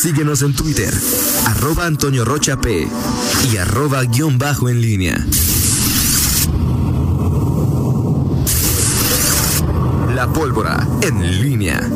Síguenos en Twitter, arroba Antonio Rocha P y arroba guion bajo en línea. La pólvora en línea.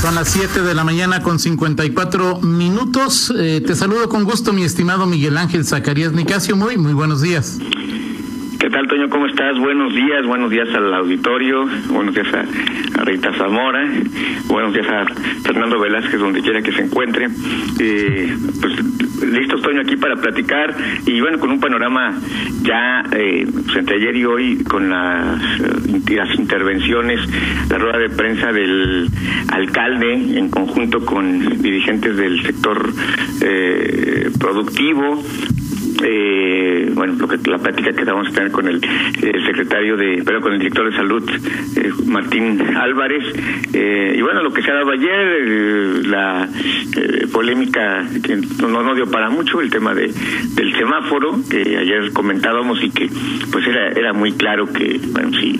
Son las 7 de la mañana con 54 minutos. Eh, te saludo con gusto, mi estimado Miguel Ángel Zacarías Nicasio. Muy, muy buenos días. ¿Qué tal, Toño? ¿Cómo estás? Buenos días, buenos días al auditorio, buenos días a, Rita Zamora, buenos días a Fernando Velázquez, donde quiera que se encuentre. Eh, pues listos, Toño, aquí para platicar y bueno, con un panorama ya eh, pues, entre ayer y hoy con las, eh, las intervenciones, la rueda de prensa del alcalde en conjunto con dirigentes del sector eh, productivo, eh, bueno, la plática que vamos a tener con el, secretario de, pero con el director de salud, eh, Martín Álvarez, eh, bueno, lo que se ha dado ayer, eh, la polémica que no, no dio para mucho, el tema de del semáforo, que ayer comentábamos y que pues era, era muy claro que, bueno, si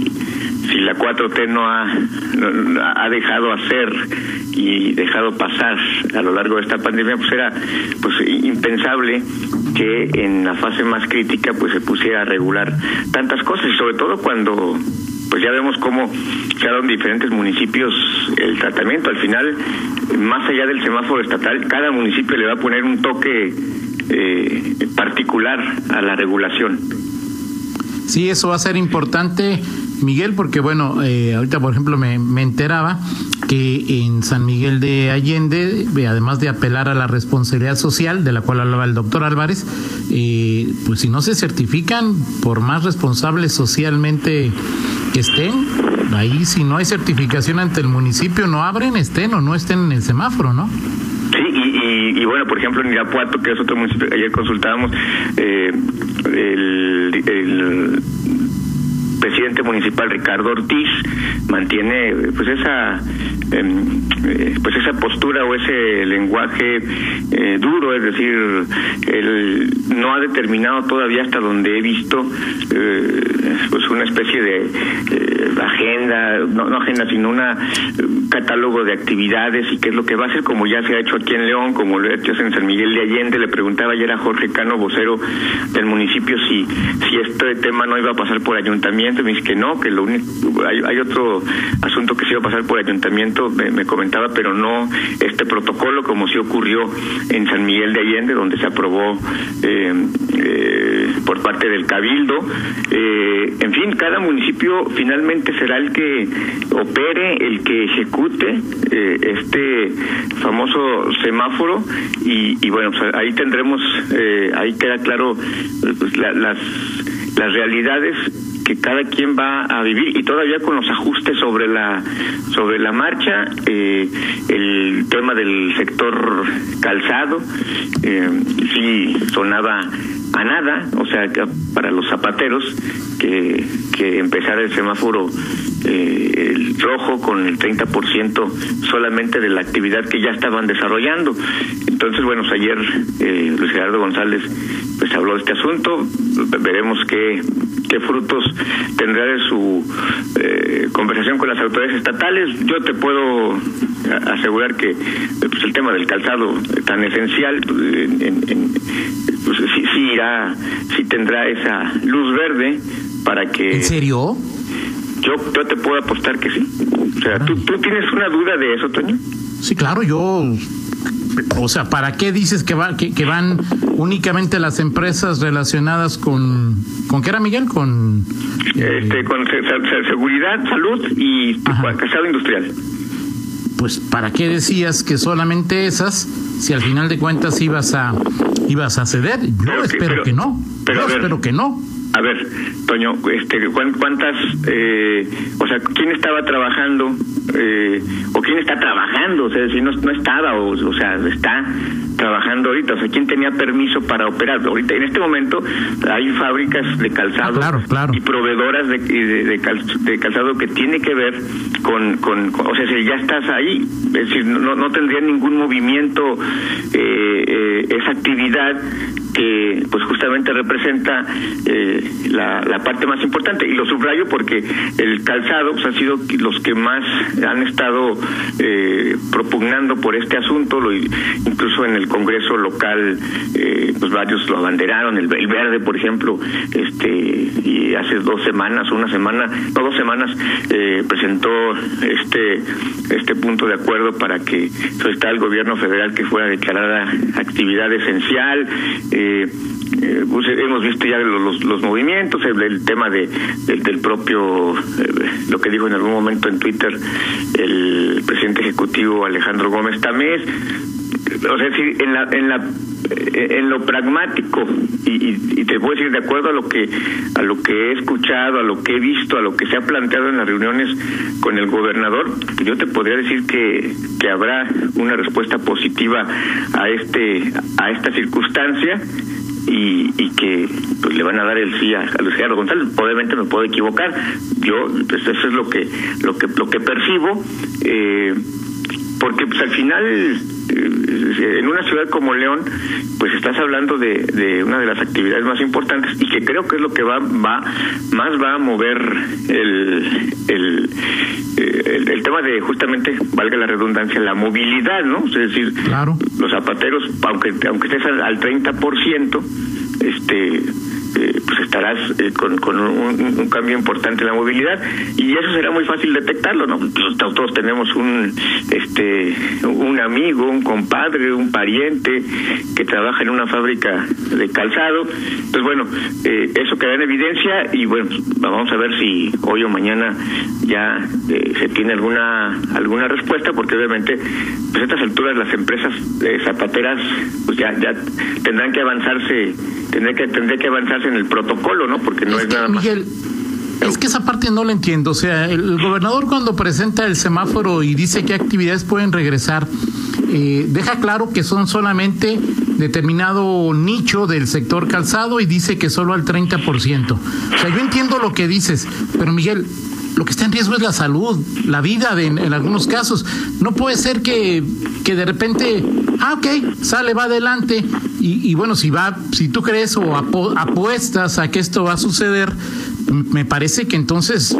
si la 4T no ha, ha dejado hacer y dejado pasar a lo largo de esta pandemia, pues era pues impensable que en la fase más crítica pues se pusiera a regular tantas cosas sobre todo cuando pues ya vemos cómo en diferentes municipios el tratamiento. Al final, más allá del semáforo estatal, cada municipio le va a poner un toque eh, particular a la regulación. Sí, eso va a ser importante Miguel, porque bueno, eh, ahorita por ejemplo me, me, enteraba que en San Miguel de Allende, eh, además de apelar a la responsabilidad social, de la cual hablaba el doctor Álvarez, eh, pues si no se certifican, por más responsables socialmente estén, ahí si no hay certificación ante el municipio, no abren, estén o no estén en el semáforo, ¿no? Sí, y, y, bueno, por ejemplo, en Irapuato, que es otro municipio, ayer consultábamos, eh, el presidente municipal Ricardo Ortiz mantiene pues esa em, eh, pues esa postura o ese lenguaje eh, duro es decir él no ha determinado todavía hasta donde he visto eh, pues una especie de agenda no, no agenda sino una catálogo de actividades y qué es lo que va a hacer como ya se ha hecho aquí en León como lo ha hecho en San Miguel de Allende. Le preguntaba ayer a Jorge Cano vocero del municipio si si este tema no iba a pasar por ayuntamiento me dice que no, que lo único, hay, otro asunto que se iba a pasar por ayuntamiento, me, comentaba, pero no este protocolo como sí ocurrió en San Miguel de Allende, donde se aprobó eh, eh, por parte del Cabildo. Eh, en fin, cada municipio finalmente será el que opere, el que ejecute este famoso semáforo y, bueno, pues ahí tendremos, ahí queda claro pues, las, las realidades que cada quien va a vivir y todavía con los ajustes sobre la sobre la marcha eh, el tema del sector calzado eh, sí sonaba a nada o sea para los zapateros que que empezara el semáforo eh, el rojo con el 30% solamente de la actividad que ya estaban desarrollando. Entonces bueno ayer eh, Luis Gerardo González pues habló de este asunto veremos qué qué frutos tendrá de su eh, conversación con las autoridades estatales. Yo te puedo asegurar que pues, el tema del calzado tan esencial pues, sí, irá, sí tendrá esa luz verde para que... ¿En serio? Yo, yo te puedo apostar que sí. O sea, ¿tú, ¿tú tienes una duda de eso, Toño? Sí, claro, yo o sea, ¿para qué dices que, va, que, van únicamente las empresas relacionadas con, ¿con qué era Miguel? Con, este, con seguridad, salud y casado industrial. Pues, ¿para qué decías que solamente esas, si al final de cuentas ibas a, ibas a ceder? Yo espero que no. Yo espero que no. A ver, Toño, este, ¿cuántas, eh, o sea, quién estaba trabajando eh, o quién está trabajando? O sea, si no, no estaba, o, o sea, está trabajando ahorita, o sea, quién tenía permiso para operar. Ahorita, en este momento, hay fábricas de calzado ah, y proveedoras de, de, calzado que tiene que ver con, con, o sea, si ya estás ahí, es decir, no, no tendría ningún movimiento eh, eh esa actividad que pues justamente representa eh, la, parte más importante y lo subrayo porque el calzado pues, ha sido los que más han estado eh, propugnando por este asunto, lo, incluso en el Congreso local, eh, pues varios lo abanderaron, el, Verde, por ejemplo, este y hace dos semanas, una semana, no dos semanas, presentó este este punto de acuerdo para que está el gobierno federal que fuera declarada actividad esencial. Eh, pues, hemos visto ya los, los movimientos, el, tema de, del, propio, eh, lo que dijo en algún momento en Twitter el presidente ejecutivo Alejandro Gómez Tamés, o sea, en la, en la en lo pragmático y, te puedo decir de acuerdo a lo que a lo que he escuchado a lo que he visto a lo que se ha planteado en las reuniones con el gobernador yo te podría decir que, que habrá una respuesta positiva a este a esta circunstancia y, y que pues, le van a dar el sí a, Luis Gerardo González. Obviamente me puedo equivocar. Yo, pues eso es lo que lo que lo que percibo, eh, porque pues al final eh, en una ciudad como León, pues estás hablando de, de, una de las actividades más importantes y que creo que es lo que va, va más va a mover el, el, eh, el, tema de justamente, valga la redundancia, la movilidad, ¿no? Es decir, los zapateros, aunque, aunque estés al, al 30%, este eh, pues estarás eh, con, con un, cambio importante en la movilidad y eso será muy fácil detectarlo no pues, todos tenemos un este un amigo un compadre un pariente que trabaja en una fábrica de calzado. Pues bueno eh, eso queda en evidencia y bueno vamos a ver si hoy o mañana ya se tiene alguna alguna respuesta porque obviamente pues a estas alturas las empresas zapateras pues ya ya tendrán que avanzarse tendrá que tendrá que en el protocolo, ¿no? Porque no es, nada más. Miguel, es que esa parte no la entiendo. O sea, el gobernador cuando presenta el semáforo y dice qué actividades pueden regresar, eh, deja claro que son solamente determinado nicho del sector calzado y dice que solo al 30%. O sea, yo entiendo lo que dices, pero Miguel, lo que está en riesgo es la salud, la vida de, en, algunos casos. No puede ser que, que de repente, ah, ok, sale, va adelante. Y, y bueno, si va, si tú crees o apuestas a que esto va a suceder, me parece que entonces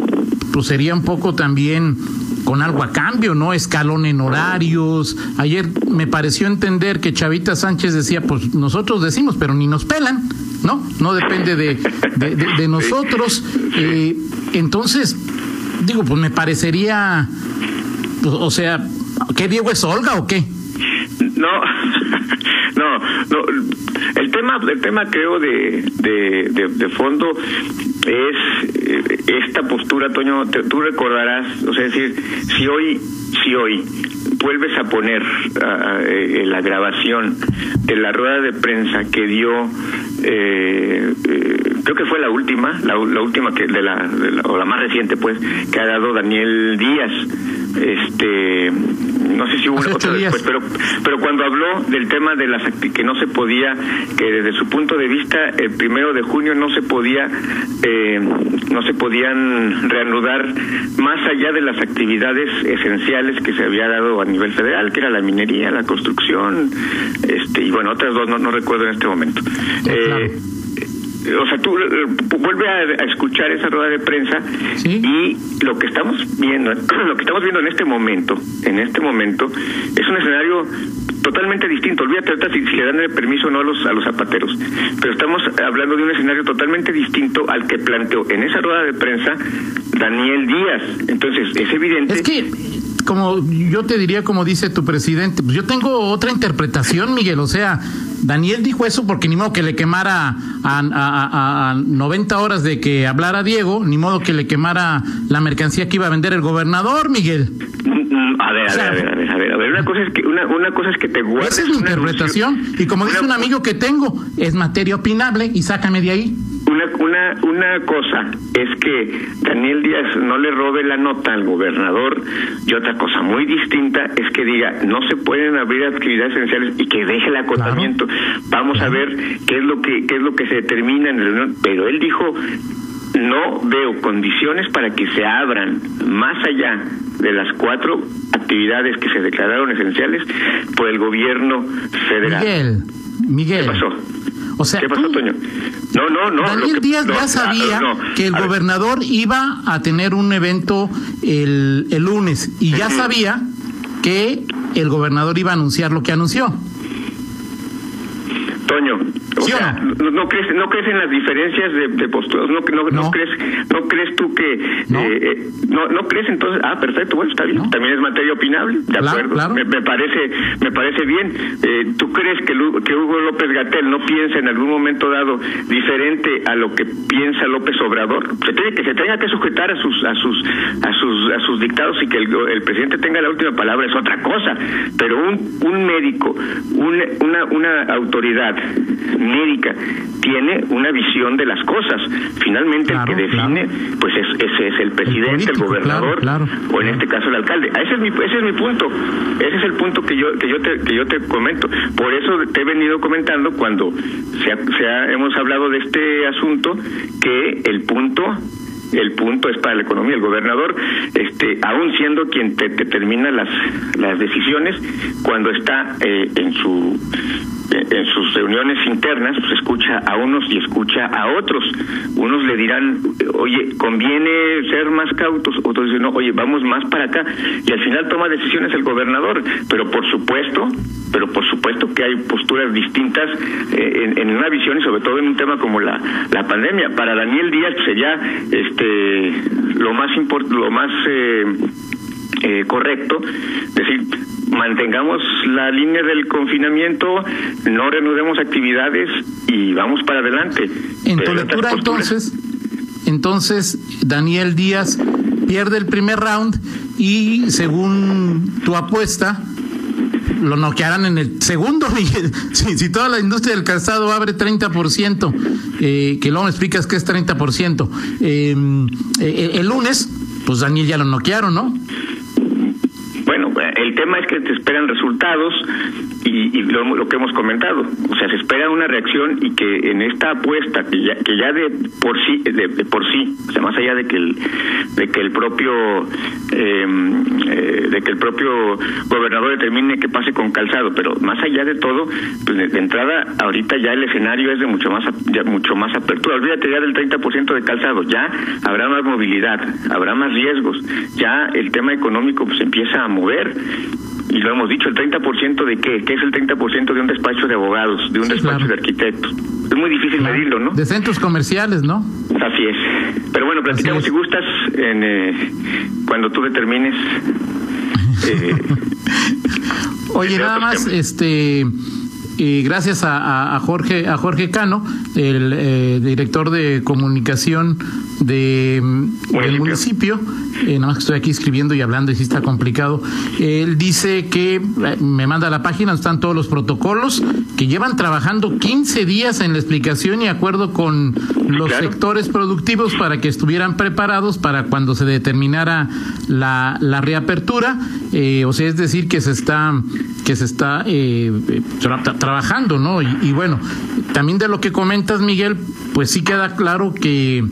pues sería un poco también con algo a cambio, ¿no? Escalón en horarios. Ayer me pareció entender que Chavita Sánchez decía, pues nosotros decimos, pero ni nos pelan, ¿no? No depende de, de, de, nosotros. Eh, entonces, digo, pues me parecería, pues, o sea, ¿qué Diego es Olga o qué? No, no, no. El tema, el tema creo de, de, de, fondo es eh, esta postura, Toño. tú recordarás, o sea, decir, si hoy, si hoy vuelves a poner uh, la grabación de la rueda de prensa que dio eh, eh, creo que fue la última la, la última que de la, de la, o la más reciente pues que ha dado Daniel Díaz este no sé si hubo una otra después, pero pero cuando habló del tema de las que no se podía, que desde su punto de vista el primero de junio no se podía, eh, no se podían reanudar más allá de las actividades esenciales que se había dado a nivel federal, que era la minería, la construcción, este y bueno otras dos no, no recuerdo en este momento. Eh, o sea, tú eh, vuelve a, escuchar esa rueda de prensa y lo que estamos viendo, lo que estamos viendo en este momento, en este momento, es un escenario totalmente distinto. Olvídate si, si le dan el permiso o no a los, a los zapateros, pero estamos hablando de un escenario totalmente distinto al que planteó en esa rueda de prensa Daniel Díaz. Entonces, es evidente. Es que como yo te diría, como dice tu presidente, pues yo tengo otra interpretación, Miguel. O sea, Daniel dijo eso porque ni modo que le quemara a, a, a, 90 horas de que hablara Diego, ni modo que le quemara la mercancía que iba a vender el gobernador, Miguel. A ver, a, ver, a ver, a ver, a ver, una cosa es que una, una cosa es que te guardes Esa es mi interpretación y como dice un amigo que tengo, es materia opinable y sácame de ahí. Una, una, una cosa es que Daniel Díaz no le robe la nota al gobernador y otra cosa muy distinta es que diga no se pueden abrir actividades esenciales y que deje el acotamiento. Vamos a ver qué es lo que qué es lo que se determina en la reunión, pero él dijo no veo condiciones para que se abran más allá de las cuatro actividades que se declararon esenciales por el gobierno federal. Miguel, Miguel. ¿Qué pasó? O sea, ¿Qué pasó, Toño? No, no, no. Daniel Díaz ya sabía que el gobernador iba a tener un evento el, el lunes y ya sabía que el gobernador iba a anunciar lo que anunció. Toño, o sea, no? no? crees no crees en las diferencias de, de posturas, no, no, no, crees no crees tú que no. Eh, eh, no, no crees entonces, ah, perfecto, bueno, está bien, también es materia opinable, de acuerdo, Me, me, parece me parece bien. Eh, ¿Tú crees que, que Hugo López Gatel no piensa en algún momento dado diferente a lo que piensa López Obrador? Se tiene que se tenga que sujetar a sus a sus a sus a sus dictados y que el, el presidente tenga la última palabra es otra cosa, pero un un médico, un, una una autoridad médica tiene una visión de las cosas. Finalmente el que define, pues es, ese es el presidente, el, gobernador, o en este caso el alcalde. Ese es mi, ese es mi punto. Ese es el punto que yo que yo te que yo te comento. Por eso te he venido comentando cuando se, se hemos hablado de este asunto que el punto el punto es para la economía. El gobernador, este, aún siendo quien te, determina las, las decisiones, cuando está eh, en su en sus reuniones internas pues escucha a unos y escucha a otros. Unos le dirán, oye, conviene ser más cautos, otros dicen, no, oye, vamos más para acá. Y al final toma decisiones el gobernador. Pero por supuesto, pero por supuesto que hay posturas distintas eh, en, una visión y sobre todo en un tema como la, la pandemia. Para Daniel Díaz sería este lo más lo más eh, eh, correcto, decir, mantengamos la línea del confinamiento, no reanudemos actividades y vamos para adelante. En tu lectura entonces, entonces Daniel Díaz pierde el primer round y según tu apuesta, lo noquearán en el segundo. si, si toda la industria del calzado abre 30%, eh, que luego me explicas que es 30%, em, eh, el lunes, pues Daniel ya lo noquearon, ¿no? Tema es que te esperan resultados y, lo, que hemos comentado, o sea, se espera una reacción y que en esta apuesta que ya, que ya de por sí, de, por sí, o sea, más allá de que el, de que el propio em, eh, de que el propio gobernador determine que pase con calzado, pero más allá de todo, pues de, entrada ahorita ya el escenario es de mucho más ya mucho más apertura. Olvídate ya del 30% de calzado, ya habrá más movilidad, habrá más riesgos, ya el tema económico pues empieza a mover y lo hemos dicho, el 30% de qué? ¿Qué es el 30% de un despacho de abogados, de un despacho de arquitectos? Es muy difícil medirlo, ¿no? De centros comerciales, ¿no? Así es. Pero bueno, platicamos si gustas en, eh, cuando tú determines. Eh, Oye, nada más, este y gracias a, Jorge a Jorge Cano, el eh, director de comunicación de, del municipio, eh, nada más que estoy aquí escribiendo y hablando y si está complicado. Él dice que eh, me manda la página, están todos los protocolos, que llevan trabajando 15 días en la explicación y acuerdo con los sectores productivos para que estuvieran preparados para cuando se determinara la, la reapertura. o sea, es decir, que se está que se está trabajando, ¿no? Y, bueno, también de lo que comentas, Miguel, pues sí queda claro que,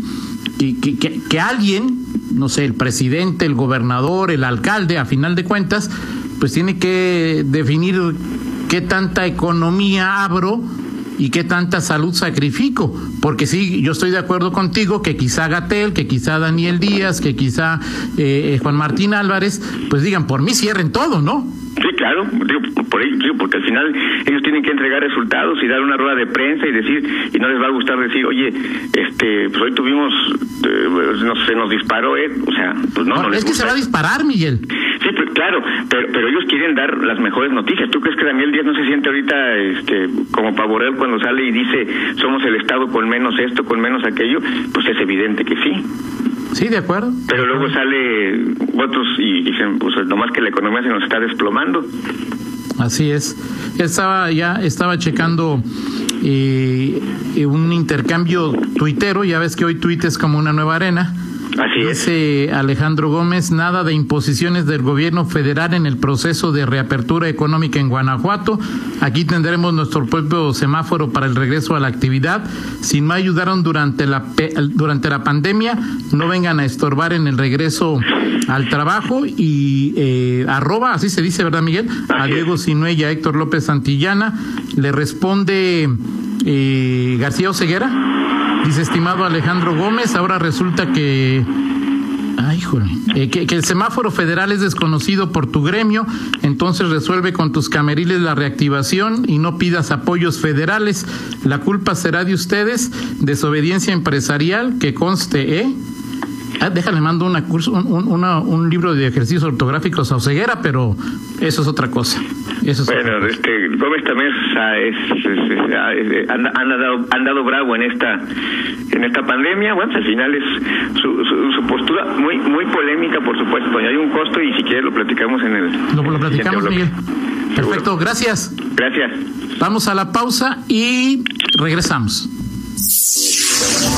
que, que, alguien, no sé, el presidente, el gobernador, el alcalde, a final de cuentas, pues tiene que definir qué tanta economía abro y qué tanta salud sacrifico. Porque sí, yo estoy de acuerdo contigo que quizá Gatel, que quizá Daniel Díaz, que quizá eh, Juan Martín Álvarez, pues digan, por mí cierren todo, ¿no? Sí, claro, digo, por ello, porque al final ellos tienen que entregar resultados y dar una rueda de prensa y decir, y no les va a gustar decir, oye, este, pues hoy tuvimos, eh, no se nos disparó, eh, o sea, pues no, no, Es que se va a disparar, Miguel. Claro, pero, pero ellos quieren dar las mejores noticias. ¿Tú crees que Daniel Díaz no se siente ahorita este, como pavorel cuando sale y dice, somos el Estado con menos esto, con menos aquello? Pues es evidente que sí. Sí, de acuerdo. Pero luego sale otros y dicen, pues nomás que la economía se nos está desplomando. Así es. Estaba ya, estaba checando eh, un intercambio tuitero, ya ves que hoy Twitter es como una nueva arena Así Dice Alejandro Gómez, nada de imposiciones del gobierno federal en el proceso de reapertura económica en Guanajuato. Aquí tendremos nuestro propio semáforo para el regreso a la actividad. Si no ayudaron durante la, durante la pandemia, no vengan a estorbar en el regreso al trabajo. Y eh, arroba, así se dice, ¿verdad, Miguel? A Diego Sinue y a Héctor López Santillana. Le responde eh, García Oseguera. Dice, estimado Alejandro Gómez, ahora resulta que... Ay, Híjole, eh, que, el semáforo federal es desconocido por tu gremio, entonces resuelve con tus cameriles la reactivación y no pidas apoyos federales. La culpa será de ustedes, desobediencia empresarial, que conste, ¿eh? Ah, déjale, mando una curso, un, un, libro de ejercicios ortográficos a Oseguera, pero eso es otra cosa. Eso bueno, este, Gómez también es, han, dado, bravo en esta en esta pandemia. Bueno, al final es su, su, postura muy muy polémica, por supuesto. Hay un costo y si quiere lo platicamos en el. Lo, lo platicamos, Miguel. Perfecto, gracias. Gracias. Vamos a la pausa y regresamos.